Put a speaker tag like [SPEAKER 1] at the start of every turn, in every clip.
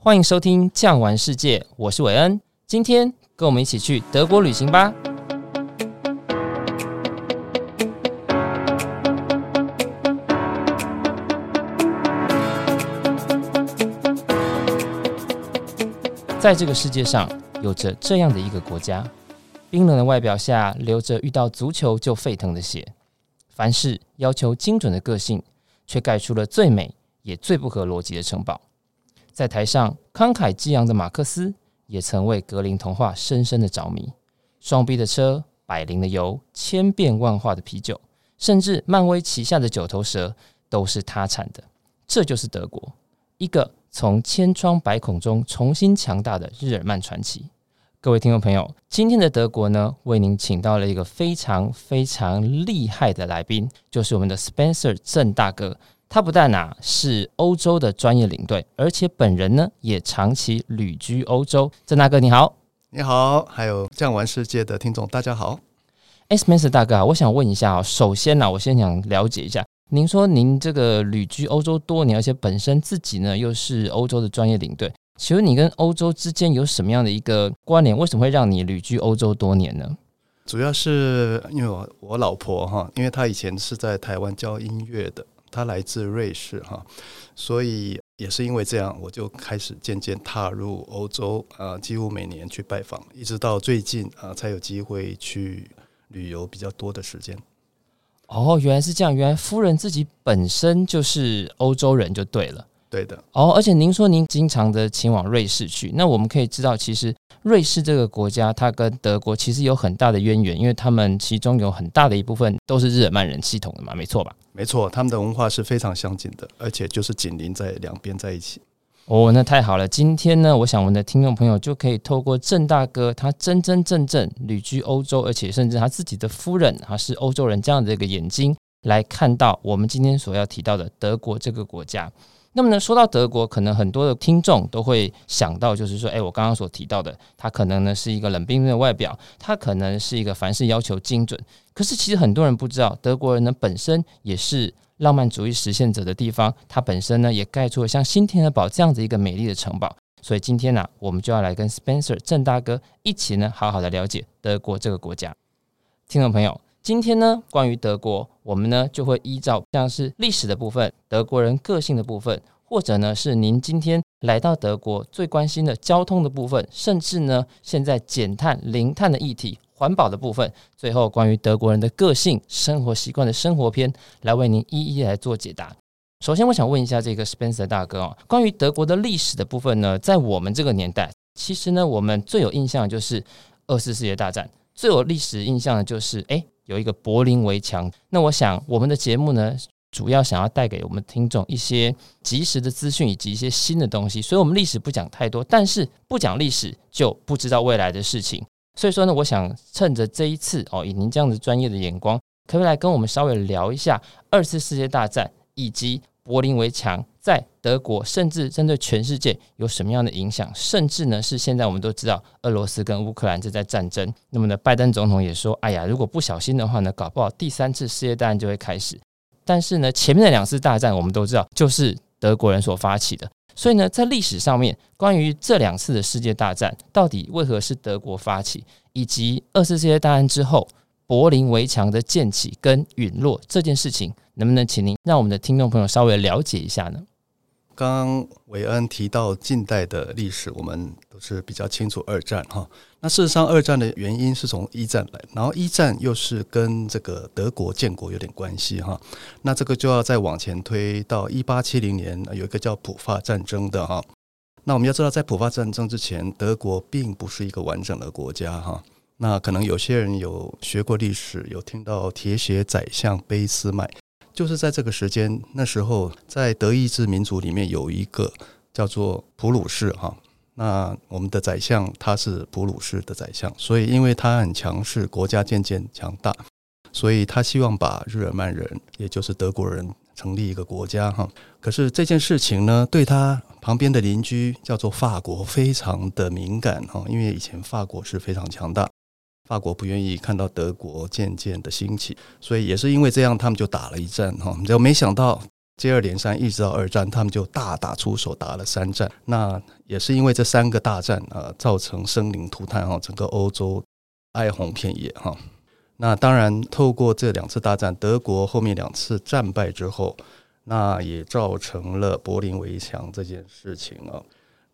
[SPEAKER 1] 欢迎收听《酱玩世界》，我是韦恩。今天跟我们一起去德国旅行吧。在这个世界上，有着这样的一个国家，冰冷的外表下流着遇到足球就沸腾的血，凡事要求精准的个性，却盖出了最美也最不合逻辑的城堡。在台上慷慨激昂的马克思，也曾为格林童话深深的着迷。双 B 的车，百灵的油，千变万化的啤酒，甚至漫威旗下的九头蛇，都是他产的。这就是德国，一个从千疮百孔中重新强大的日耳曼传奇。各位听众朋友，今天的德国呢，为您请到了一个非常非常厉害的来宾，就是我们的 Spencer 郑大哥。他不但啊是欧洲的专业领队，而且本人呢也长期旅居欧洲。郑大哥你好，
[SPEAKER 2] 你好，还有酱玩世界的听众大家好。
[SPEAKER 1] Spencer 大哥啊，我想问一下啊，首先呢，我先想了解一下，您说您这个旅居欧洲多年，而且本身自己呢又是欧洲的专业领队，请问你跟欧洲之间有什么样的一个关联？为什么会让你旅居欧洲多年呢？
[SPEAKER 2] 主要是因为我我老婆哈，因为她以前是在台湾教音乐的。他来自瑞士哈，所以也是因为这样，我就开始渐渐踏入欧洲啊，几乎每年去拜访，一直到最近啊，才有机会去旅游比较多的时间。
[SPEAKER 1] 哦，原来是这样，原来夫人自己本身就是欧洲人就对了。
[SPEAKER 2] 对的。
[SPEAKER 1] 哦，而且您说您经常的前往瑞士去，那我们可以知道，其实瑞士这个国家它跟德国其实有很大的渊源，因为他们其中有很大的一部分都是日耳曼人系统的嘛，没错吧？
[SPEAKER 2] 没错，他们的文化是非常相近的，而且就是紧邻在两边在一起。
[SPEAKER 1] 哦，那太好了！今天呢，我想我们的听众朋友就可以透过郑大哥他真真正正旅居欧洲，而且甚至他自己的夫人啊是欧洲人这样的一个眼睛来看到我们今天所要提到的德国这个国家。那么呢，说到德国，可能很多的听众都会想到，就是说，哎，我刚刚所提到的，它可能呢是一个冷冰冰的外表，它可能是一个凡事要求精准。可是其实很多人不知道，德国人呢本身也是浪漫主义实现者的地方，它本身呢也盖出了像新天鹅堡这样子一个美丽的城堡。所以今天呢，我们就要来跟 Spencer 郑大哥一起呢，好好的了解德国这个国家。听众朋友。今天呢，关于德国，我们呢就会依照像是历史的部分、德国人个性的部分，或者呢是您今天来到德国最关心的交通的部分，甚至呢现在减碳、零碳的议题、环保的部分，最后关于德国人的个性、生活习惯的生活篇，来为您一一来做解答。首先，我想问一下这个 Spencer 大哥哦，关于德国的历史的部分呢，在我们这个年代，其实呢我们最有印象就是二次世界大战，最有历史印象的就是哎。有一个柏林围墙，那我想我们的节目呢，主要想要带给我们听众一些及时的资讯以及一些新的东西，所以我们历史不讲太多，但是不讲历史就不知道未来的事情。所以说呢，我想趁着这一次哦，以您这样子专业的眼光，可不可以来跟我们稍微聊一下二次世界大战以及柏林围墙在德国，甚至针对全世界有什么样的影响？甚至呢，是现在我们都知道，俄罗斯跟乌克兰正在战争。那么呢，拜登总统也说：“哎呀，如果不小心的话呢，搞不好第三次世界大战就会开始。”但是呢，前面的两次大战我们都知道，就是德国人所发起的。所以呢，在历史上面，关于这两次的世界大战到底为何是德国发起，以及二次世界大战之后柏林围墙的建起跟陨落这件事情。能不能请您让我们的听众朋友稍微了解一下呢？
[SPEAKER 2] 刚刚韦恩提到近代的历史，我们都是比较清楚二战哈。那事实上，二战的原因是从一战来，然后一战又是跟这个德国建国有点关系哈。那这个就要再往前推到一八七零年，有一个叫普法战争的哈。那我们要知道，在普法战争之前，德国并不是一个完整的国家哈。那可能有些人有学过历史，有听到铁血宰相俾斯麦。就是在这个时间，那时候在德意志民族里面有一个叫做普鲁士哈，那我们的宰相他是普鲁士的宰相，所以因为他很强势，国家渐渐强大，所以他希望把日耳曼人，也就是德国人成立一个国家哈。可是这件事情呢，对他旁边的邻居叫做法国非常的敏感哈，因为以前法国是非常强大。法国不愿意看到德国渐渐的兴起，所以也是因为这样，他们就打了一战哈。就没想到接二连三，一直到二战，他们就大打出手，打了三战。那也是因为这三个大战啊，造成生灵涂炭哈，整个欧洲哀鸿遍野哈。那当然，透过这两次大战，德国后面两次战败之后，那也造成了柏林围墙这件事情啊。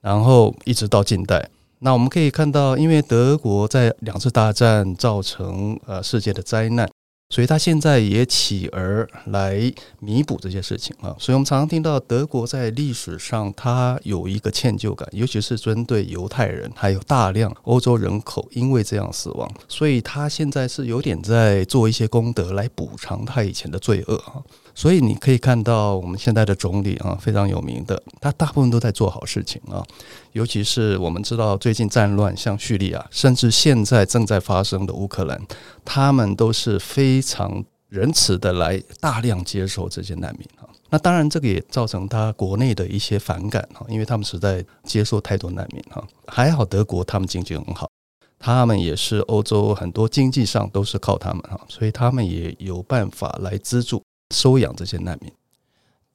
[SPEAKER 2] 然后一直到近代，那我们可以看到，因为德国在两次大战造成呃世界的灾难。所以他现在也起而来弥补这些事情啊，所以我们常常听到德国在历史上他有一个歉疚感，尤其是针对犹太人，还有大量欧洲人口因为这样死亡，所以他现在是有点在做一些功德来补偿他以前的罪恶啊。所以你可以看到，我们现在的总理啊，非常有名的，他大部分都在做好事情啊。尤其是我们知道，最近战乱，像叙利亚，甚至现在正在发生的乌克兰，他们都是非常仁慈的来大量接受这些难民啊。那当然，这个也造成他国内的一些反感哈，因为他们实在接受太多难民哈。还好德国他们经济很好，他们也是欧洲很多经济上都是靠他们哈，所以他们也有办法来资助。收养这些难民，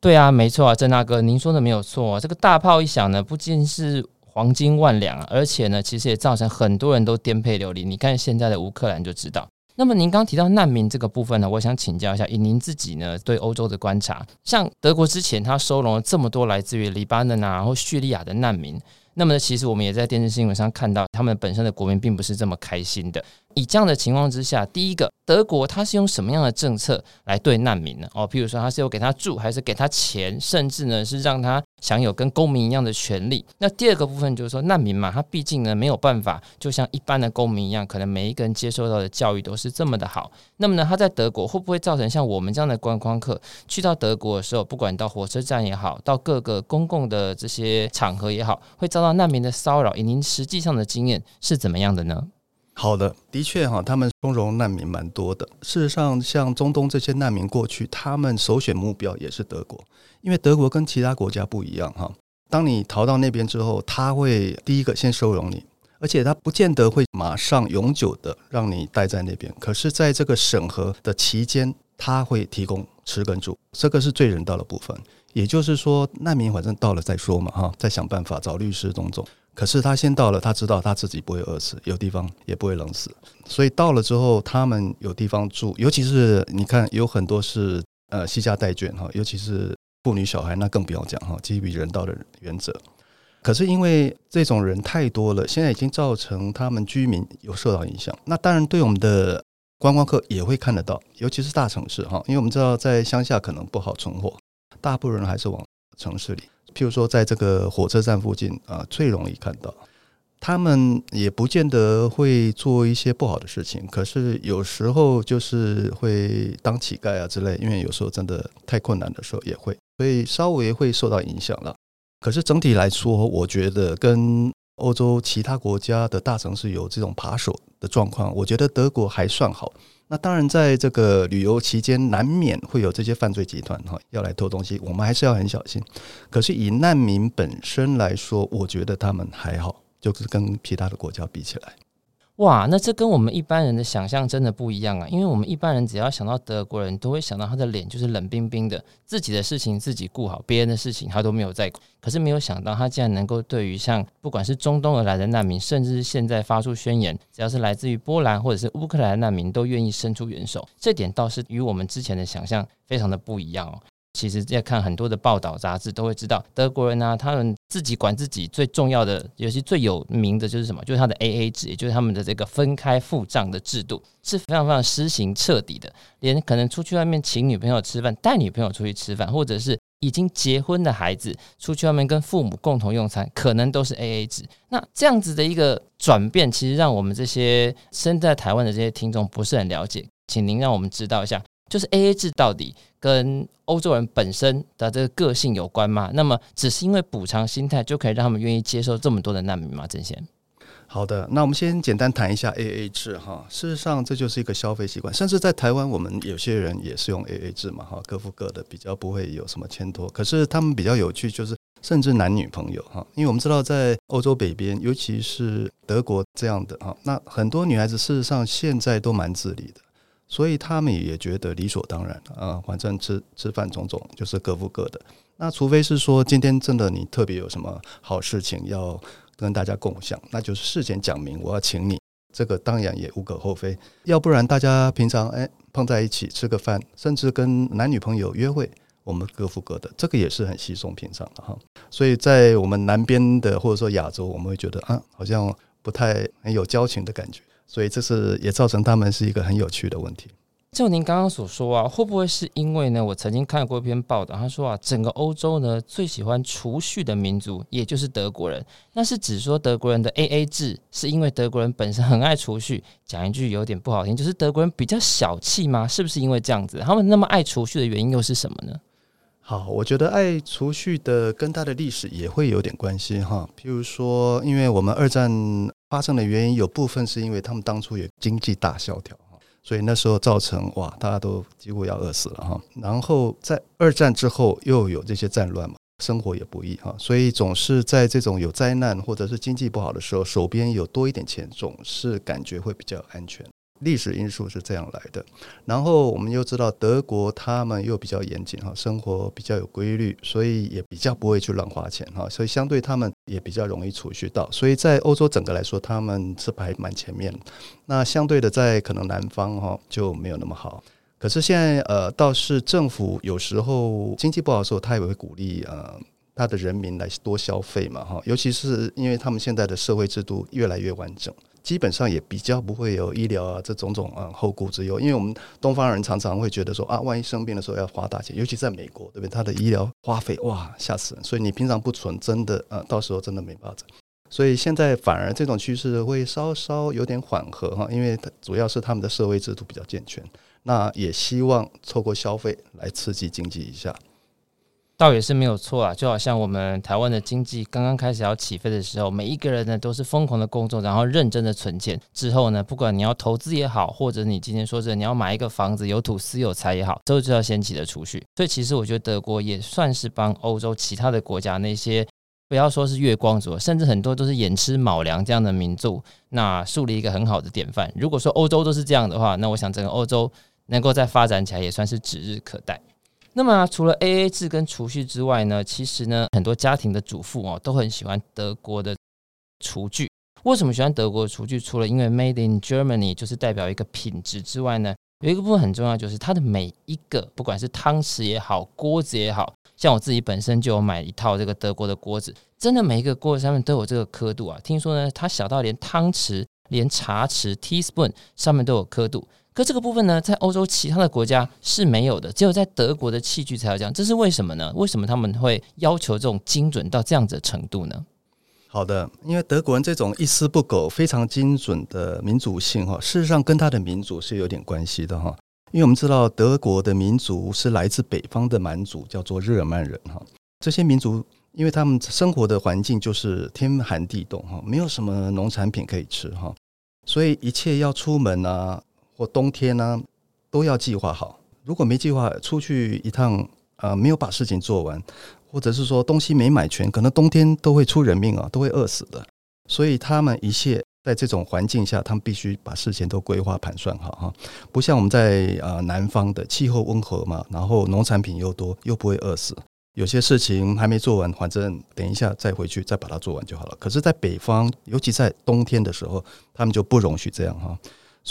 [SPEAKER 1] 对啊，没错啊，郑大哥，您说的没有错。这个大炮一响呢，不仅是黄金万两，而且呢，其实也造成很多人都颠沛流离。你看现在的乌克兰就知道。那么您刚提到难民这个部分呢，我想请教一下，以您自己呢对欧洲的观察，像德国之前他收容了这么多来自于黎巴嫩啊，然后叙利亚的难民。那么呢，其实我们也在电视新闻上看到，他们本身的国民并不是这么开心的。以这样的情况之下，第一个，德国它是用什么样的政策来对难民呢？哦，譬如说，他是有给他住，还是给他钱，甚至呢是让他享有跟公民一样的权利？那第二个部分就是说，难民嘛，他毕竟呢没有办法，就像一般的公民一样，可能每一个人接受到的教育都是这么的好。那么呢，他在德国会不会造成像我们这样的观光客去到德国的时候，不管到火车站也好，到各个公共的这些场合也好，会遭到难民的骚扰？以您实际上的经验是怎么样的呢？
[SPEAKER 2] 好的，的确哈，他们收容难民蛮多的。事实上，像中东这些难民过去，他们首选目标也是德国，因为德国跟其他国家不一样哈。当你逃到那边之后，他会第一个先收容你，而且他不见得会马上永久的让你待在那边。可是，在这个审核的期间，他会提供吃跟住，这个是最人道的部分。也就是说，难民反正到了再说嘛哈，再想办法找律师种种。可是他先到了，他知道他自己不会饿死，有地方也不会冷死，所以到了之后，他们有地方住，尤其是你看，有很多是呃携家带眷哈，尤其是妇女小孩，那更不要讲哈，基于人道的原则。可是因为这种人太多了，现在已经造成他们居民有受到影响。那当然对我们的观光客也会看得到，尤其是大城市哈，因为我们知道在乡下可能不好存活，大部分人还是往城市里。譬如说，在这个火车站附近啊，最容易看到。他们也不见得会做一些不好的事情，可是有时候就是会当乞丐啊之类。因为有时候真的太困难的时候也会，所以稍微会受到影响了。可是整体来说，我觉得跟欧洲其他国家的大城市有这种扒手的状况，我觉得德国还算好。那当然，在这个旅游期间，难免会有这些犯罪集团哈要来偷东西，我们还是要很小心。可是以难民本身来说，我觉得他们还好，就是跟其他的国家比起来。
[SPEAKER 1] 哇，那这跟我们一般人的想象真的不一样啊！因为我们一般人只要想到德国人，都会想到他的脸就是冷冰冰的，自己的事情自己顾好，别人的事情他都没有在管。可是没有想到，他竟然能够对于像不管是中东而来的难民，甚至是现在发出宣言，只要是来自于波兰或者是乌克兰的难民，都愿意伸出援手。这点倒是与我们之前的想象非常的不一样哦。其实，在看很多的报道杂志，都会知道德国人呢、啊，他们自己管自己最重要的，尤其最有名的就是什么？就是他的 AA 制，也就是他们的这个分开付账的制度，是非常非常施行彻底的。连可能出去外面请女朋友吃饭，带女朋友出去吃饭，或者是已经结婚的孩子出去外面跟父母共同用餐，可能都是 AA 制。那这样子的一个转变，其实让我们这些身在台湾的这些听众不是很了解，请您让我们知道一下。就是 AA 制到底跟欧洲人本身的这个个性有关吗？那么只是因为补偿心态就可以让他们愿意接受这么多的难民吗？郑先，
[SPEAKER 2] 好的，那我们先简单谈一下 AA 制哈。事实上，这就是一个消费习惯，甚至在台湾，我们有些人也是用 AA 制嘛哈，各付各的，比较不会有什么牵拖。可是他们比较有趣，就是甚至男女朋友哈，因为我们知道在欧洲北边，尤其是德国这样的哈，那很多女孩子事实上现在都蛮自理的。所以他们也觉得理所当然啊，反正吃吃饭种种就是各付各的。那除非是说今天真的你特别有什么好事情要跟大家共享，那就是事前讲明我要请你，这个当然也无可厚非。要不然大家平常哎碰在一起吃个饭，甚至跟男女朋友约会，我们各付各的，这个也是很稀松平常的哈。所以在我们南边的或者说亚洲，我们会觉得啊，好像不太很有交情的感觉。所以这是也造成他们是一个很有趣的问题。
[SPEAKER 1] 就您刚刚所说啊，会不会是因为呢？我曾经看过一篇报道，他说啊，整个欧洲呢最喜欢储蓄的民族，也就是德国人。那是指说德国人的 AA 制，是因为德国人本身很爱储蓄。讲一句有点不好听，就是德国人比较小气吗？是不是因为这样子？他们那么爱储蓄的原因又是什么呢？
[SPEAKER 2] 好，我觉得爱储蓄的跟它的历史也会有点关系哈。譬如说，因为我们二战。发生的原因有部分是因为他们当初有经济大萧条，所以那时候造成哇，大家都几乎要饿死了哈。然后在二战之后又有这些战乱嘛，生活也不易哈，所以总是在这种有灾难或者是经济不好的时候，手边有多一点钱，总是感觉会比较安全。历史因素是这样来的，然后我们又知道德国他们又比较严谨哈，生活比较有规律，所以也比较不会去乱花钱哈，所以相对他们也比较容易储蓄到，所以在欧洲整个来说他们是排蛮前面。那相对的在可能南方哈就没有那么好，可是现在呃倒是政府有时候经济不好的时候，他也会鼓励呃他的人民来多消费嘛哈，尤其是因为他们现在的社会制度越来越完整。基本上也比较不会有医疗啊这种种啊后顾之忧，因为我们东方人常常会觉得说啊，万一生病的时候要花大钱，尤其在美国，对不对？他的医疗花费哇吓死人，所以你平常不存，真的啊，到时候真的没办法。所以现在反而这种趋势会稍稍有点缓和哈，因为主要是他们的社会制度比较健全，那也希望透过消费来刺激经济一下。
[SPEAKER 1] 倒也是没有错啊，就好像我们台湾的经济刚刚开始要起飞的时候，每一个人呢都是疯狂的工作，然后认真的存钱。之后呢，不管你要投资也好，或者你今天说着你要买一个房子，有土斯有财也好，都是要掀起的储蓄。所以其实我觉得德国也算是帮欧洲其他的国家那些不要说是月光族，甚至很多都是寅吃卯粮这样的民族，那树立一个很好的典范。如果说欧洲都是这样的话，那我想整个欧洲能够再发展起来也算是指日可待。那么、除了 AA 制跟储蓄之外呢，其实呢，很多家庭的主妇哦都很喜欢德国的厨具。为什么喜欢德国的厨具？除了因为 Made in Germany 就是代表一个品质之外呢，有一个部分很重要，就是它的每一个，不管是汤匙也好，锅子也好，像我自己本身就有买一套这个德国的锅子，真的每一个锅子上面都有这个刻度啊。听说呢，它小到连汤匙、连茶匙 （teaspoon） 上面都有刻度。可这个部分呢，在欧洲其他的国家是没有的，只有在德国的器具才有这样。这是为什么呢？为什么他们会要求这种精准到这样子的程度呢？
[SPEAKER 2] 好的，因为德国人这种一丝不苟、非常精准的民族性哈，事实上跟他的民族是有点关系的哈。因为我们知道德国的民族是来自北方的蛮族，叫做日耳曼人哈。这些民族因为他们生活的环境就是天寒地冻哈，没有什么农产品可以吃哈，所以一切要出门啊。或冬天呢、都要计划好。如果没计划出去一趟，啊、呃，没有把事情做完，或者是说东西没买全，可能冬天都会出人命啊，都会饿死的。所以他们一切在这种环境下，他们必须把事情都规划盘算好哈。不像我们在啊、呃、南方的气候温和嘛，然后农产品又多，又不会饿死。有些事情还没做完，反正等一下再回去再把它做完就好了。可是，在北方，尤其在冬天的时候，他们就不容许这样哈。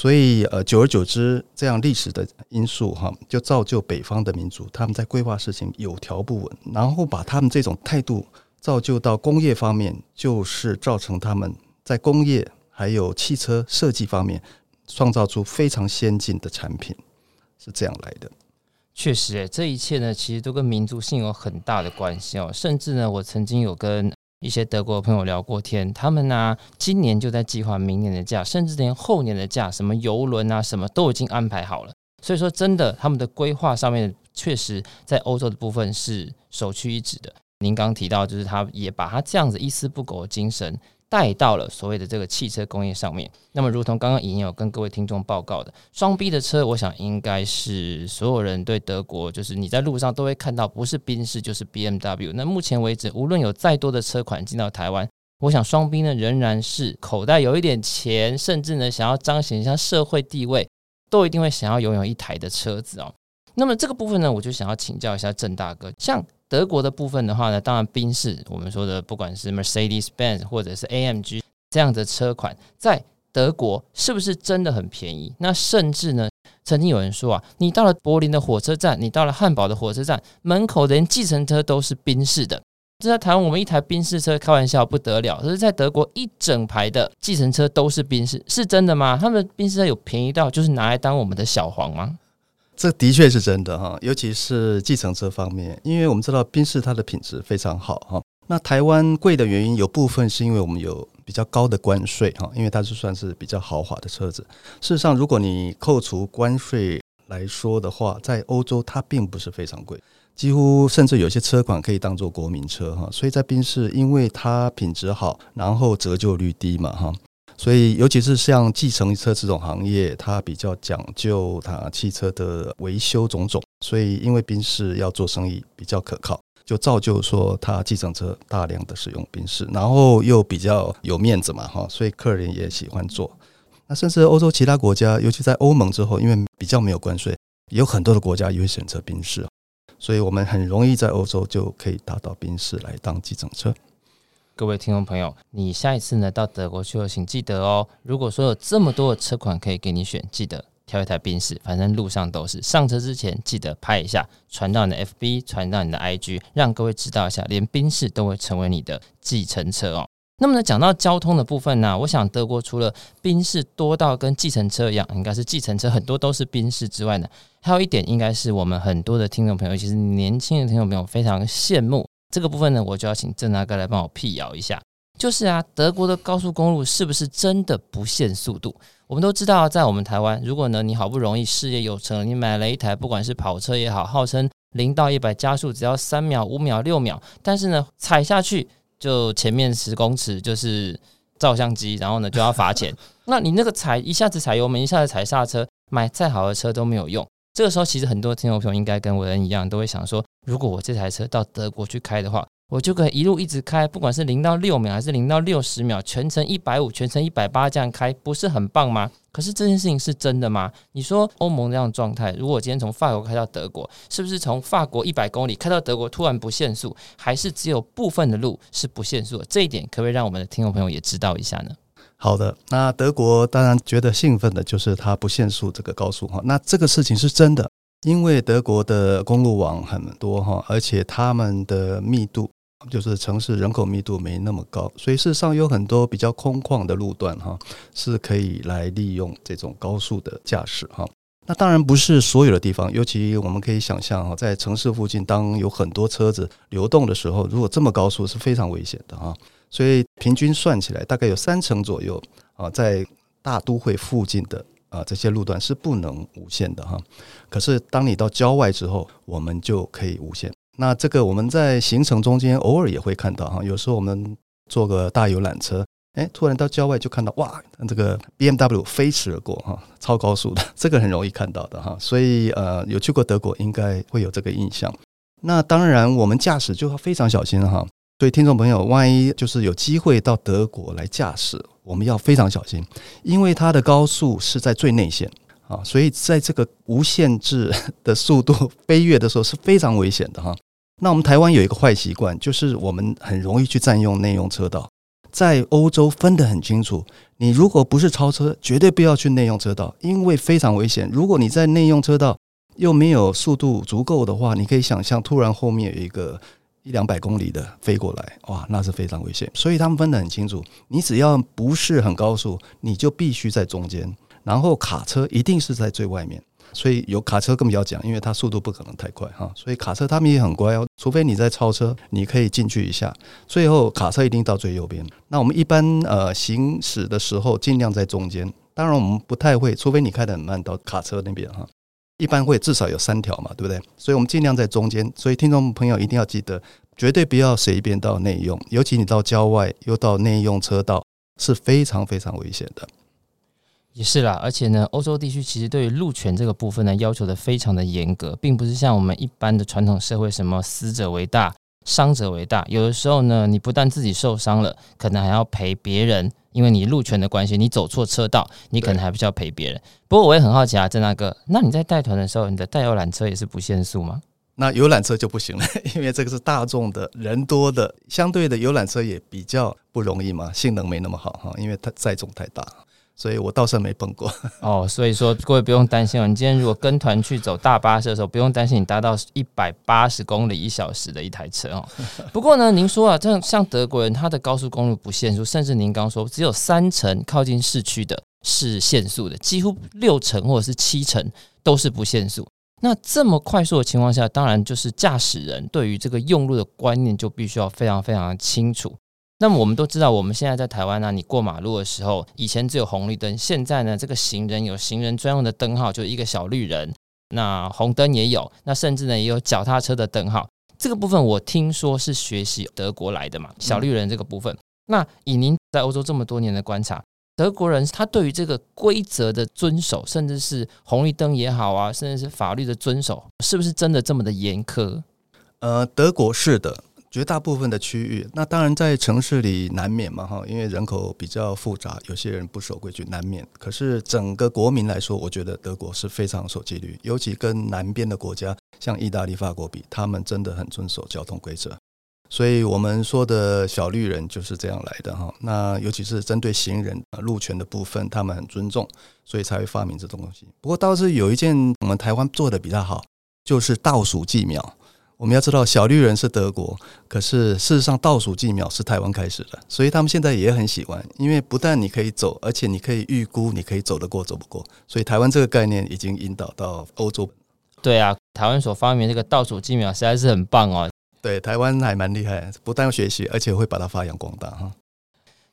[SPEAKER 2] 所以，呃，久而久之，这样历史的因素哈，就造就北方的民族他们在规划事情有条不紊，然后把他们这种态度造就到工业方面，就是造成他们在工业还有汽车设计方面创造出非常先进的产品，是这样来的。
[SPEAKER 1] 确实，诶，这一切呢，其实都跟民族性有很大的关系哦。甚至呢，我曾经有跟一些德国的朋友聊过天，他们呢、今年就在计划明年的假，甚至连后年的假，什么游轮啊，什么都已经安排好了。所以说，真的，他们的规划上面确实在欧洲的部分是首屈一指的。您刚提到，就是他也把他这样子一丝不苟的精神。带到了所谓的这个汽车工业上面。那么，如同刚刚已经有跟各位听众报告的，双 B 的车，我想应该是所有人对德国，就是你在路上都会看到，不是宾士就是 BMW。那目前为止，无论有再多的车款进到台湾，我想双 B 呢仍然是口袋有一点钱，甚至呢想要彰显一下社会地位，都一定会想要拥有一台的车子哦。那么这个部分呢，我就想要请教一下郑大哥，像德国的部分的话呢，当然宾士我们说的不管是 Mercedes-Benz 或者是 AMG 这样的车款，在德国是不是真的很便宜？那甚至呢，曾经有人说啊，你到了柏林的火车站，你到了汉堡的火车站门口，连计程车都是宾士的。这在台湾，我们一台宾士车开玩笑不得了，可是在德国一整排的计程车都是宾士，是真的吗？他们宾士车有便宜到就是拿来当我们的小黄吗？
[SPEAKER 2] 这的确是真的哈，尤其是计程车方面，因为我们知道宾士它的品质非常好哈。那台湾贵的原因有部分是因为我们有比较高的关税哈，因为它是算是比较豪华的车子。事实上，如果你扣除关税来说的话，在欧洲它并不是非常贵，几乎甚至有些车款可以当做国民车哈。所以在宾士，因为它品质好，然后折旧率低嘛哈。所以，尤其是像计程车这种行业，它比较讲究它汽车的维修种种。所以，因为宾士要做生意比较可靠，就造就说它计程车大量的使用宾士，然后又比较有面子嘛，哈，所以客人也喜欢坐。那甚至欧洲其他国家，尤其在欧盟之后，因为比较没有关税，有很多的国家也会选择宾士，所以我们很容易在欧洲就可以达到宾士来当计程车。
[SPEAKER 1] 各位听众朋友，你下一次呢到德国去，请记得哦。如果说有这么多的车款可以给你选，记得挑一台宾士，反正路上都是。上车之前记得拍一下，传到你的 FB，传到你的 IG，让各位知道一下，连宾士都会成为你的计程车哦。那么呢，讲到交通的部分呢，我想德国除了宾士多到跟计程车一样，应该是计程车很多都是宾士之外呢，还有一点应该是我们很多的听众朋友，其实年轻的听众朋友非常羡慕。这个部分呢，我就要请郑大哥来帮我辟谣一下。就是啊，德国的高速公路是不是真的不限速度？我们都知道，在我们台湾，如果呢你好不容易事业有成，你买了一台不管是跑车也好，号称零到一百加速只要三秒、五秒、六秒，但是呢踩下去就前面十公尺就是照相机，然后呢就要罚钱。那你那个踩一下子踩油门，一下子踩刹车，买再好的车都没有用。这个时候，其实很多听众朋友应该跟我人一样，都会想说：如果我这台车到德国去开的话，我就可以一路一直开，不管是零到六秒还是零到六十秒，全程一百五，全程一百八这样开，不是很棒吗？可是这件事情是真的吗？你说欧盟这样状态，如果今天从法国开到德国，是不是从法国一百公里开到德国突然不限速，还是只有部分的路是不限速的？这一点可不可以让我们的听众朋友也知道一下呢？
[SPEAKER 2] 好的，那德国当然觉得兴奋的就是它不限速这个高速哈，那这个事情是真的，因为德国的公路网很多哈，而且他们的密度就是城市人口密度没那么高，所以事实上有很多比较空旷的路段哈，是可以来利用这种高速的驾驶哈。那当然不是所有的地方，尤其我们可以想象哈，在城市附近，当有很多车子流动的时候，如果这么高速是非常危险的哈。所以平均算起来，大概有三成左右啊，在大都会附近的啊这些路段是不能无限的哈。可是当你到郊外之后，我们就可以无限。那这个我们在行程中间偶尔也会看到哈，有时候我们坐个大游览车，哎，突然到郊外就看到哇，这个 BMW 飞驰而过哈，超高速的，这个很容易看到的哈。所以呃，有去过德国应该会有这个印象。那当然我们驾驶就要非常小心哈。所以，听众朋友，万一就是有机会到德国来驾驶，我们要非常小心，因为它的高速是在最内线啊，所以在这个无限制的速度飞跃的时候是非常危险的哈。那我们台湾有一个坏习惯，就是我们很容易去占用内用车道，在欧洲分得很清楚，你如果不是超车，绝对不要去内用车道，因为非常危险。如果你在内用车道又没有速度足够的话，你可以想象，突然后面有一个。一两百公里的飞过来，哇，那是非常危险。所以他们分得很清楚，你只要不是很高速，你就必须在中间。然后卡车一定是在最外面，所以有卡车更不要讲，因为它速度不可能太快哈。所以卡车他们也很乖哦，除非你在超车，你可以进去一下。最后卡车一定到最右边。那我们一般呃行驶的时候，尽量在中间。当然我们不太会，除非你开得很慢到卡车那边哈。一般会至少有三条嘛，对不对？所以我们尽量在中间。所以听众朋友一定要记得，绝对不要随便到内用，尤其你到郊外又到内用车道，是非常非常危险的。
[SPEAKER 1] 也是啦，而且呢，欧洲地区其实对于路权这个部分呢，要求的非常的严格，并不是像我们一般的传统社会，什么死者为大，伤者为大，有的时候呢，你不但自己受伤了，可能还要赔别人，因为你路权的关系，你走错车道，你可能还必须要赔别人。不过我也很好奇啊，郑大哥，那你在带团的时候，你的带游览车也是不限速吗？
[SPEAKER 2] 那游览车就不行了，因为这个是大众的人多的，相对的游览车也比较不容易嘛，性能没那么好哈，因为它载重太大。所以我倒是没碰过
[SPEAKER 1] 哦，所以说各位不用担心哦。你今天如果跟团去走大巴士的时候，不用担心你搭到一百八十公里一小时的一台车哦。不过呢，您说啊，这像德国人，他的高速公路不限速，甚至您刚说只有三成靠近市区的是限速的，几乎六成或者是七成都是不限速。那这么快速的情况下，当然就是驾驶人对于这个用路的观念就必须要非常非常的清楚。那么我们都知道，我们现在在台湾呢、啊，你过马路的时候，以前只有红绿灯，现在呢，这个行人有行人专用的灯号，就一个小绿人。那红灯也有，那甚至呢也有脚踏车的灯号。这个部分我听说是学习德国来的嘛，小绿人这个部分。嗯、那以您在欧洲这么多年的观察，德国人他对于这个规则的遵守，甚至是红绿灯也好啊，甚至是法律的遵守，是不是真的这么的严苛？
[SPEAKER 2] 呃，德国是的。绝大部分的区域，那当然在城市里难免嘛哈，因为人口比较复杂，有些人不守规矩难免。可是整个国民来说，我觉得德国是非常守纪律，尤其跟南边的国家，像意大利、法国比，他们真的很遵守交通规则。所以我们说的小绿人就是这样来的哈。那尤其是针对行人路权的部分，他们很尊重，所以才会发明这种东西。不过倒是有一件我们台湾做的比较好，就是倒数计秒。我们要知道，小绿人是德国，可是事实上倒数计秒是台湾开始的，所以他们现在也很喜欢，因为不但你可以走，而且你可以预估你可以走得过走不过，所以台湾这个概念已经引导到欧洲。
[SPEAKER 1] 对啊，台湾所发明这个倒数计秒实在是很棒哦。
[SPEAKER 2] 对，台湾还蛮厉害，不但要学习，而且会把它发扬光大哈。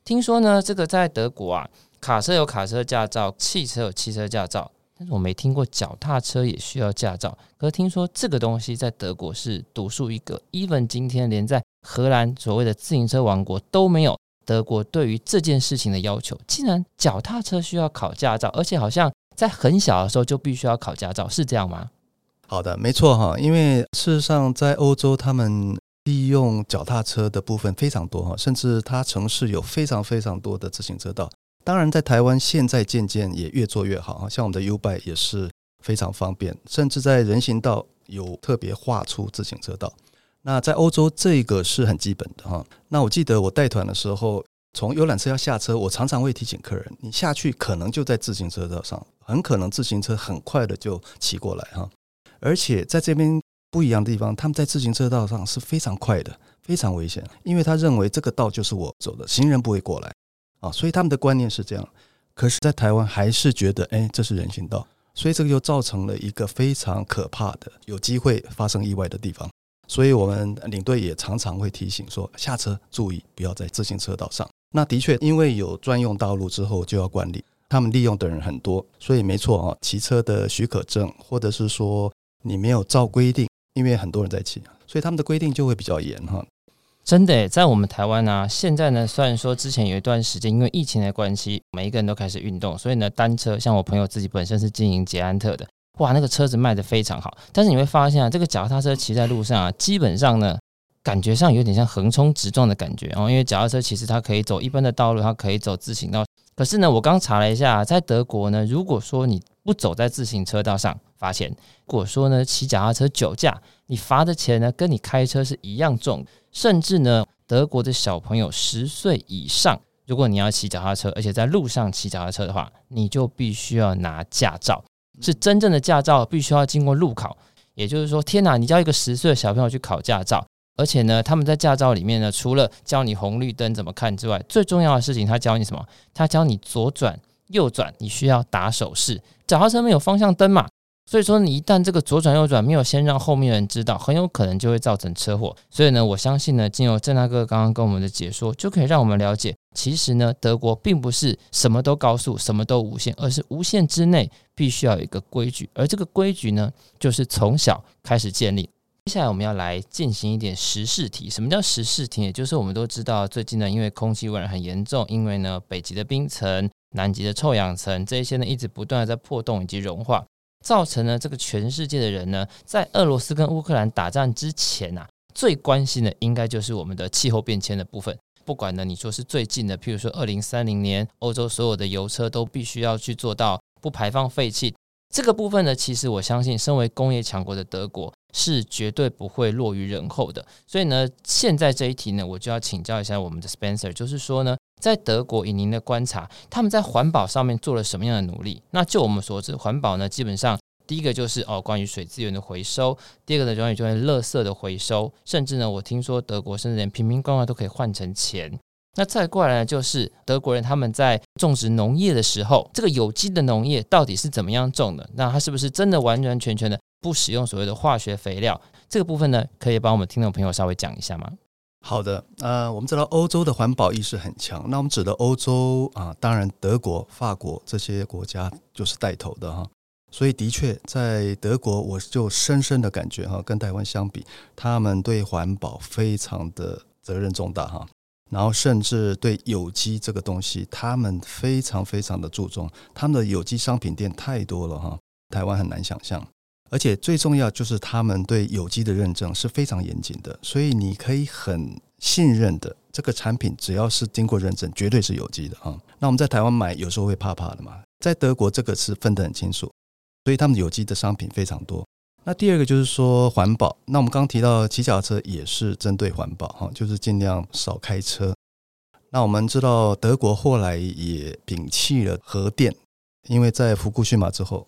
[SPEAKER 1] 听说呢，这个在德国啊，卡车有卡车驾照，汽车有汽车驾照。但是我没听过脚踏车也需要驾照，可是听说这个东西在德国是独树一格。even 今天连在荷兰所谓的自行车王国都没有，德国对于这件事情的要求，竟然脚踏车需要考驾照，而且好像在很小的时候就必须要考驾照，是这样吗？
[SPEAKER 2] 好的，没错哈，因为事实上在欧洲，他们利用脚踏车的部分非常多哈，甚至它城市有非常非常多的自行车道。当然，在台湾现在渐渐也越做越好，像我们的 uba 也是非常方便，甚至在人行道有特别画出自行车道。那在欧洲，这个是很基本的哈。那我记得我带团的时候，从游览车要下车，我常常会提醒客人，你下去可能就在自行车道上，很可能自行车很快的就骑过来哈。而且在这边不一样的地方，他们在自行车道上是非常快的，非常危险，因为他认为这个道就是我走的，行人不会过来。啊，所以他们的观念是这样，可是，在台湾还是觉得，哎，这是人行道，所以这个就造成了一个非常可怕的、有机会发生意外的地方。所以我们领队也常常会提醒说，下车注意，不要在自行车道上。那的确，因为有专用道路之后就要管理，他们利用的人很多，所以没错啊，骑车的许可证，或者是说你没有照规定，因为很多人在骑，所以他们的规定就会比较严哈。
[SPEAKER 1] 真的，在我们台湾呢、现在呢，虽然说之前有一段时间因为疫情的关系，每一个人都开始运动，所以呢，单车像我朋友自己本身是经营捷安特的，哇，那个车子卖的非常好。但是你会发现啊，这个脚踏车骑在路上啊，基本上呢，感觉上有点像横冲直撞的感觉哦，因为脚踏车其实它可以走一般的道路，它可以走自行道。可是呢，我刚查了一下，在德国呢，如果说你不走在自行车道上，罚钱；如果说呢，骑脚踏车酒驾，你罚的钱呢，跟你开车是一样重。甚至呢，德国的小朋友十岁以上，如果你要骑脚踏车，而且在路上骑脚踏车的话，你就必须要拿驾照，是真正的驾照，必须要经过路考。也就是说，天哪，你叫一个十岁的小朋友去考驾照，而且呢，他们在驾照里面呢，除了教你红绿灯怎么看之外，最重要的事情，他教你什么？他教你左转、右转，你需要打手势。脚踏车没有方向灯嘛？所以说，你一旦这个左转右转没有先让后面人知道，很有可能就会造成车祸。所以呢，我相信呢，经由郑大哥刚刚跟我们的解说，就可以让我们了解，其实呢，德国并不是什么都高速，什么都无限，而是无限之内必须要有一个规矩，而这个规矩呢，就是从小开始建立。接下来我们要来进行一点时事题。什么叫时事题？也就是我们都知道，最近呢，因为空气污染很严重，因为呢，北极的冰层、南极的臭氧层这一些呢，一直不断的在破洞以及融化。造成了这个全世界的人呢，在俄罗斯跟乌克兰打仗之前啊，最关心的应该就是我们的气候变迁的部分。不管呢，你说是最近的，譬如说二零三零年，欧洲所有的油车都必须要去做到不排放废气。这个部分呢，其实我相信，身为工业强国的德国是绝对不会落于人后的。所以呢，现在这一题呢，我就要请教一下我们的 Spencer，就是说呢，在德国以您的观察，他们在环保上面做了什么样的努力？那就我们所知，环保呢，基本上第一个就是哦，关于水资源的回收；第二个呢，关于就是垃圾的回收，甚至呢，我听说德国甚至连瓶瓶罐罐都可以换成钱。那再过来呢，就是德国人他们在种植农业的时候，这个有机的农业到底是怎么样种的？那它是不是真的完完全全的不使用所谓的化学肥料？这个部分呢，可以帮我们听众朋友稍微讲一下吗？
[SPEAKER 2] 好的，呃，我们知道欧洲的环保意识很强，那我们指的欧洲啊，当然德国、法国这些国家就是带头的哈。所以的确，在德国，我就深深的感觉哈，跟台湾相比，他们对环保非常的责任重大哈。然后甚至对有机这个东西，他们非常非常的注重。他们的有机商品店太多了哈，台湾很难想象。而且最重要就是他们对有机的认证是非常严谨的，所以你可以很信任的这个产品，只要是经过认证，绝对是有机的啊。那我们在台湾买有时候会怕怕的嘛，在德国这个是分得很清楚，所以他们有机的商品非常多。那第二个就是说环保，那我们刚提到骑脚车也是针对环保哈，就是尽量少开车。那我们知道德国后来也摒弃了核电，因为在福库逊马之后，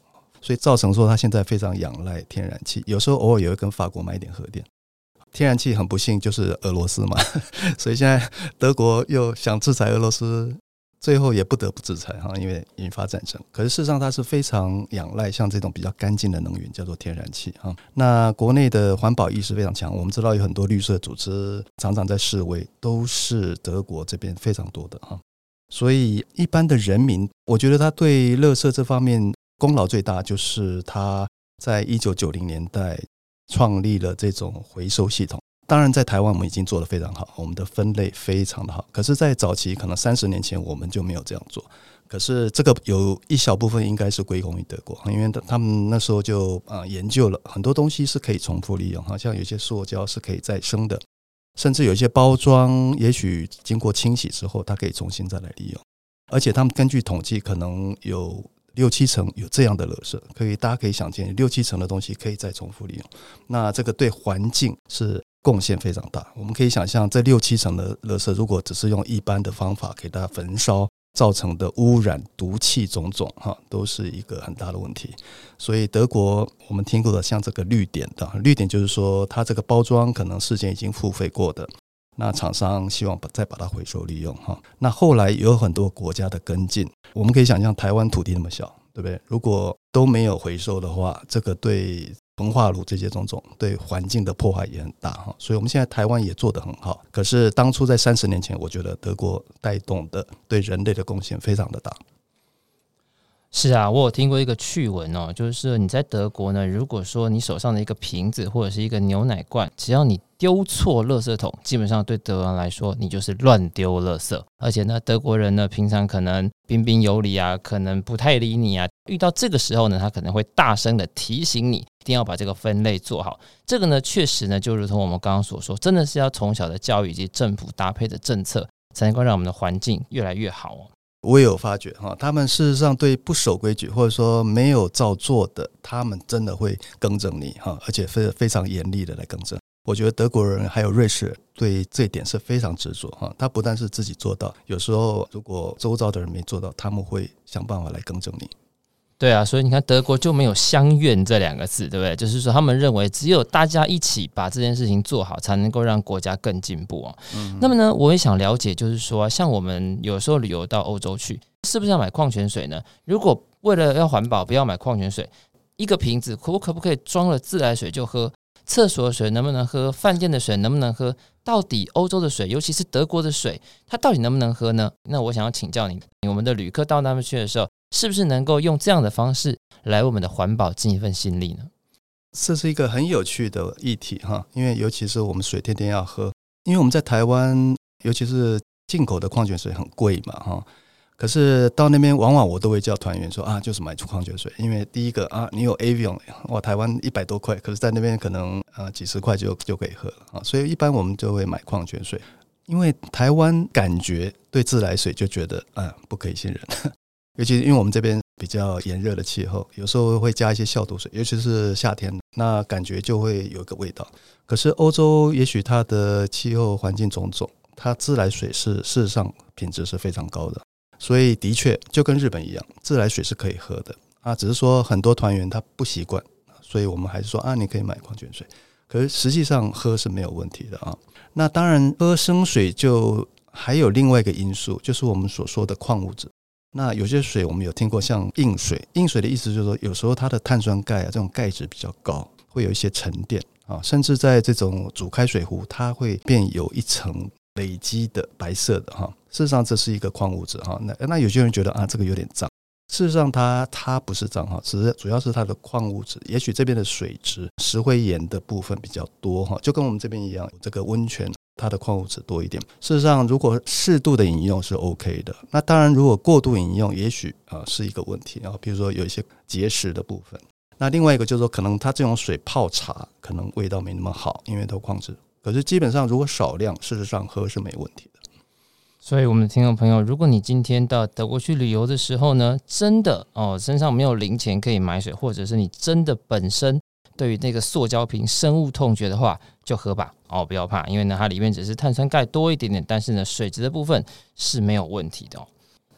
[SPEAKER 2] 所以造成说他现在非常仰赖天然气，有时候偶尔也会跟法国买一点核电。天然气很不幸就是俄罗斯嘛，所以现在德国又想制裁俄罗斯。最后也不得不制裁哈，因为引发战争。可是事实上，它是非常仰赖像这种比较干净的能源，叫做天然气哈。那国内的环保意识非常强，我们知道有很多绿色组织常常在示威，都是德国这边非常多的哈。所以一般的人民，我觉得他对垃圾这方面功劳最大，就是他在一九九零年代创立了这种回收系统。当然，在台湾我们已经做得非常好，我们的分类非常的好。可是，在早期可能三十年前我们就没有这样做。可是，这个有一小部分应该是归功于德国，因为他们那时候就啊研究了很多东西是可以重复利用，好像有些塑胶是可以再生的，甚至有一些包装，也许经过清洗之后，它可以重新再来利用。而且，他们根据统计，可能有六七成有这样的垃圾，可以大家可以想见，六七成的东西可以再重复利用。那这个对环境是。贡献非常大，我们可以想象，这六七成的垃圾，如果只是用一般的方法给它焚烧，造成的污染、毒气种种，哈，都是一个很大的问题。所以德国，我们听过的像这个绿点的绿点，就是说它这个包装可能事先已经付费过的，那厂商希望把再把它回收利用，哈。那后来有很多国家的跟进，我们可以想象，台湾土地那么小，对不对？如果都没有回收的话，这个对。焚化炉这些种种对环境的破坏也很大哈，所以我们现在台湾也做得很好。可是当初在三十年前，我觉得德国带动的对人类的贡献非常的大。
[SPEAKER 1] 是啊，我有听过一个趣闻哦，就是你在德国呢，如果说你手上的一个瓶子或者是一个牛奶罐，只要你丢错垃圾桶，基本上对德国人来说，你就是乱丢垃圾。而且呢，德国人呢，平常可能彬彬有礼啊，可能不太理你啊。遇到这个时候呢，他可能会大声的提醒你，一定要把这个分类做好。这个呢，确实呢，就如同我们刚刚所说，真的是要从小的教育以及政府搭配的政策，才能够让我们的环境越来越好哦。
[SPEAKER 2] 我也有发觉哈，他们事实上对不守规矩或者说没有照做的，他们真的会更正你哈，而且非非常严厉的来更正。我觉得德国人还有瑞士对这点是非常执着哈，他不但是自己做到，有时候如果周遭的人没做到，他们会想办法来更正你。
[SPEAKER 1] 对啊，所以你看德国就没有相愿这两个字，对不对？就是说他们认为只有大家一起把这件事情做好，才能够让国家更进步啊。嗯。那么呢，我也想了解，就是说像我们有时候旅游到欧洲去，是不是要买矿泉水呢？如果为了要环保，不要买矿泉水，一个瓶子可不可不可以装了自来水就喝？厕所的水能不能喝？饭店的水能不能喝？到底欧洲的水，尤其是德国的水，它到底能不能喝呢？那我想要请教你，我们的旅客到那边去的时候。是不是能够用这样的方式来我们的环保尽一份心力呢？
[SPEAKER 2] 这是一个很有趣的议题哈，因为尤其是我们水天天要喝，因为我们在台湾，尤其是进口的矿泉水很贵嘛哈。可是到那边，往往我都会叫团员说啊，就是买矿泉水，因为第一个啊，你有 Avion，哇，台湾一百多块，可是在那边可能呃几十块就就可以喝了啊，所以一般我们就会买矿泉水，因为台湾感觉对自来水就觉得啊不可以信任，尤其因为我们这边比较炎热的气候，有时候会加一些消毒水，尤其是夏天，那感觉就会有一个味道。可是欧洲也许它的气候环境种种，它自来水是事实上品质是非常高的。所以的确就跟日本一样，自来水是可以喝的啊，只是说很多团员他不习惯，所以我们还是说啊，你可以买矿泉水，可是实际上喝是没有问题的啊。那当然喝生水就还有另外一个因素，就是我们所说的矿物质。那有些水我们有听过，像硬水，硬水的意思就是说，有时候它的碳酸钙啊这种钙质比较高，会有一些沉淀啊，甚至在这种煮开水壶，它会变有一层。累积的白色的哈，事实上这是一个矿物质哈。那那有些人觉得啊，这个有点脏。事实上它它不是脏哈，只是主要是它的矿物质。也许这边的水质石灰岩的部分比较多哈，就跟我们这边一样，这个温泉它的矿物质多一点。事实上，如果适度的饮用是 OK 的。那当然，如果过度饮用，也许啊是一个问题啊。比如说有一些结石的部分。那另外一个就是说，可能它这种水泡茶可能味道没那么好，因为都矿质。可是基本上，如果少量，事实上喝是没问题的。
[SPEAKER 1] 所以，我们的听众朋友，如果你今天到德国去旅游的时候呢，真的哦，身上没有零钱可以买水，或者是你真的本身对于那个塑胶瓶深恶痛绝的话，就喝吧哦，不要怕，因为呢，它里面只是碳酸钙多一点点，但是呢，水质的部分是没有问题的哦。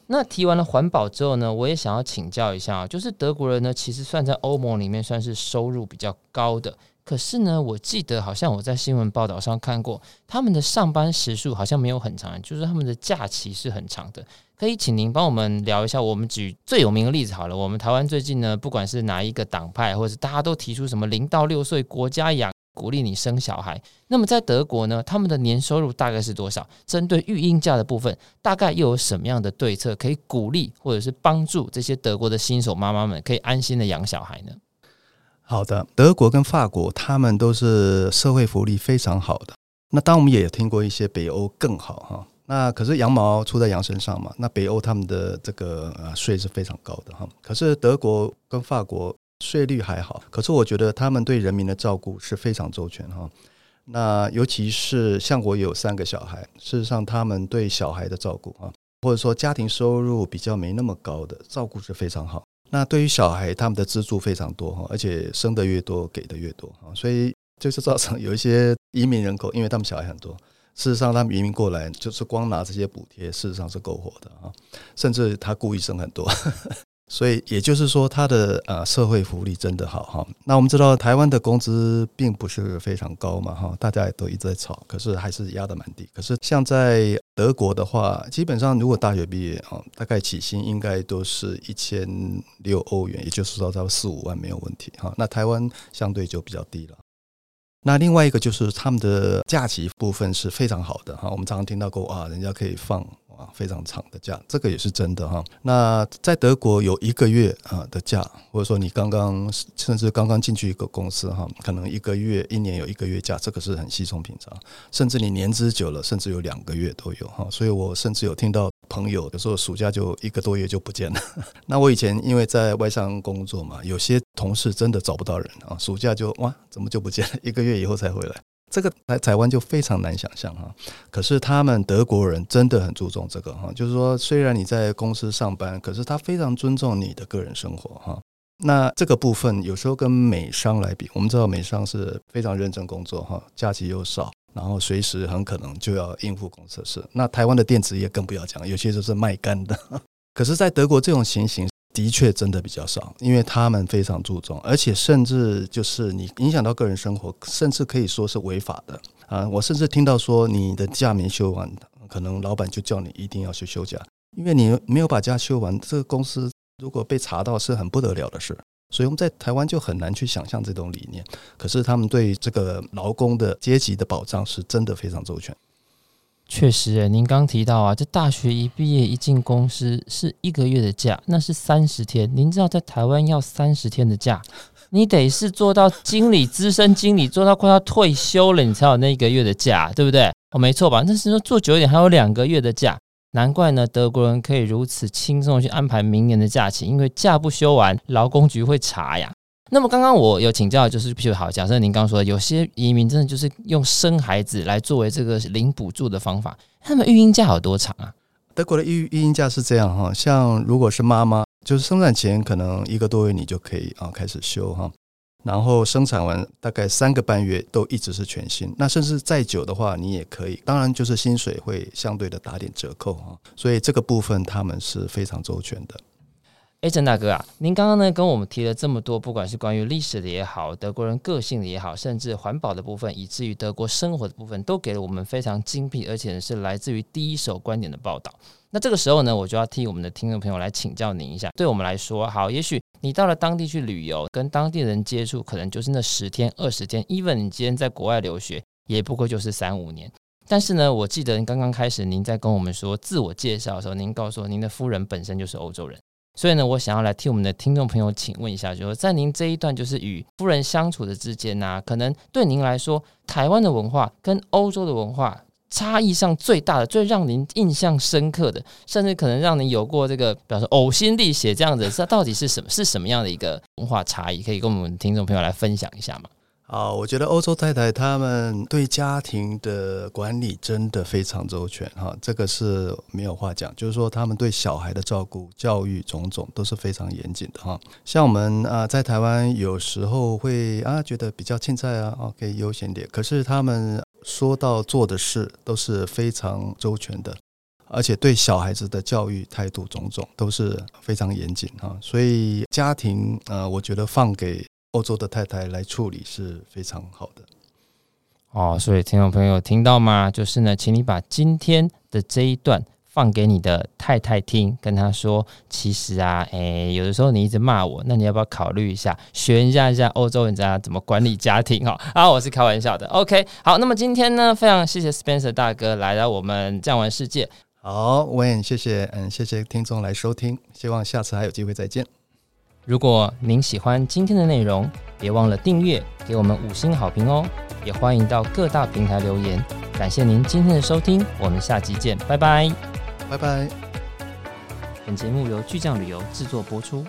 [SPEAKER 1] 那提完了环保之后呢，我也想要请教一下，就是德国人呢，其实算在欧盟里面算是收入比较高的。可是呢，我记得好像我在新闻报道上看过，他们的上班时数好像没有很长，就是他们的假期是很长的。可以请您帮我们聊一下，我们举最有名的例子好了。我们台湾最近呢，不管是哪一个党派，或者是大家都提出什么零到六岁国家养，鼓励你生小孩。那么在德国呢，他们的年收入大概是多少？针对育婴假的部分，大概又有什么样的对策可以鼓励或者是帮助这些德国的新手妈妈们可以安心的养小孩呢？
[SPEAKER 2] 好的，德国跟法国，他们都是社会福利非常好的。那当我们也听过一些北欧更好哈。那可是羊毛出在羊身上嘛。那北欧他们的这个呃税是非常高的哈。可是德国跟法国税率还好，可是我觉得他们对人民的照顾是非常周全哈。那尤其是像我有三个小孩，事实上他们对小孩的照顾啊，或者说家庭收入比较没那么高的照顾是非常好。那对于小孩，他们的资助非常多哈，而且生得越多，给的越多哈，所以就是造成有一些移民人口，因为他们小孩很多，事实上他们移民过来就是光拿这些补贴，事实上是够活的啊，甚至他故意生很多。所以也就是说，他的呃社会福利真的好哈。那我们知道台湾的工资并不是非常高嘛哈，大家也都一直在吵，可是还是压得蛮低。可是像在德国的话，基本上如果大学毕业啊，大概起薪应该都是一千六欧元，也就是说到四五万没有问题哈。那台湾相对就比较低了。那另外一个就是他们的假期部分是非常好的哈。我们常常听到过啊，人家可以放。啊，非常长的假，这个也是真的哈。那在德国有一个月啊的假，或者说你刚刚甚至刚刚进去一个公司哈，可能一个月、一年有一个月假，这个是很稀松平常。甚至你年资久了，甚至有两个月都有哈。所以我甚至有听到朋友有时候暑假就一个多月就不见了。那我以前因为在外商工作嘛，有些同事真的找不到人啊，暑假就哇，怎么就不见了？一个月以后才回来。这个来台湾就非常难想象哈，可是他们德国人真的很注重这个哈，就是说虽然你在公司上班，可是他非常尊重你的个人生活哈。那这个部分有时候跟美商来比，我们知道美商是非常认真工作哈，假期又少，然后随时很可能就要应付公司的事。那台湾的电子业更不要讲，有些就是卖干的。可是，在德国这种情形。的确，真的比较少，因为他们非常注重，而且甚至就是你影响到个人生活，甚至可以说是违法的啊！我甚至听到说，你的假没休完，可能老板就叫你一定要去休假，因为你没有把假休完，这个公司如果被查到是很不得了的事。所以我们在台湾就很难去想象这种理念，可是他们对这个劳工的阶级的保障是真的非常周全。
[SPEAKER 1] 确实，诶，您刚提到啊，这大学一毕业一进公司是一个月的假，那是三十天。您知道在台湾要三十天的假，你得是做到经理、资深经理，做到快要退休了，你才有那一个月的假，对不对？哦，没错吧？但是说做久一点，还有两个月的假。难怪呢，德国人可以如此轻松地去安排明年的假期，因为假不休完，劳工局会查呀。那么刚刚我有请教，就是譬如好，假设您刚刚说的有些移民真的就是用生孩子来作为这个领补助的方法，他们育婴假有多长啊？
[SPEAKER 2] 德国的育育婴假是这样哈，像如果是妈妈，就是生产前可能一个多月你就可以啊开始休哈，然后生产完大概三个半月都一直是全薪，那甚至再久的话你也可以，当然就是薪水会相对的打点折扣哈，所以这个部分他们是非常周全的。
[SPEAKER 1] 哎，郑大哥啊，您刚刚呢跟我们提了这么多，不管是关于历史的也好，德国人个性的也好，甚至环保的部分，以至于德国生活的部分，都给了我们非常精辟，而且是来自于第一手观点的报道。那这个时候呢，我就要替我们的听众朋友来请教您一下。对我们来说，好，也许你到了当地去旅游，跟当地人接触，可能就是那十天、二十天，even 你今天在国外留学，也不过就是三五年。但是呢，我记得刚刚开始，您在跟我们说自我介绍的时候，您告诉我您的夫人本身就是欧洲人。所以呢，我想要来替我们的听众朋友请问一下，就是在您这一段就是与夫人相处的之间呢、可能对您来说，台湾的文化跟欧洲的文化差异上最大的、最让您印象深刻的，甚至可能让您有过这个，比方说呕心沥血这样子，这到底是什么？是什么样的一个文化差异？可以跟我们听众朋友来分享一下吗？
[SPEAKER 2] 啊，我觉得欧洲太太她们对家庭的管理真的非常周全哈，这个是没有话讲。就是说，他们对小孩的照顾、教育种种都是非常严谨的哈。像我们啊，在台湾有时候会啊觉得比较欠菜啊，可以悠闲点，可是他们说到做的事都是非常周全的，而且对小孩子的教育态度种种都是非常严谨哈。所以家庭呃，我觉得放给。欧洲的太太来处理是非常好的
[SPEAKER 1] 哦，所以听众朋友听到吗？就是呢，请你把今天的这一段放给你的太太听，跟她说，其实啊，诶，有的时候你一直骂我，那你要不要考虑一下，学一下一下欧洲人家怎么管理家庭？哈，啊，我是开玩笑的。OK，好，那么今天呢，非常谢谢 Spencer 大哥来到我们酱玩世界。
[SPEAKER 2] 好，我也谢谢，嗯，谢谢听众来收听，希望下次还有机会再见。
[SPEAKER 1] 如果您喜欢今天的内容，别忘了订阅，给我们五星好评哦！也欢迎到各大平台留言。感谢您今天的收听，我们下期见，拜拜，
[SPEAKER 2] 拜拜。
[SPEAKER 1] 本节目由巨匠旅游制作播出。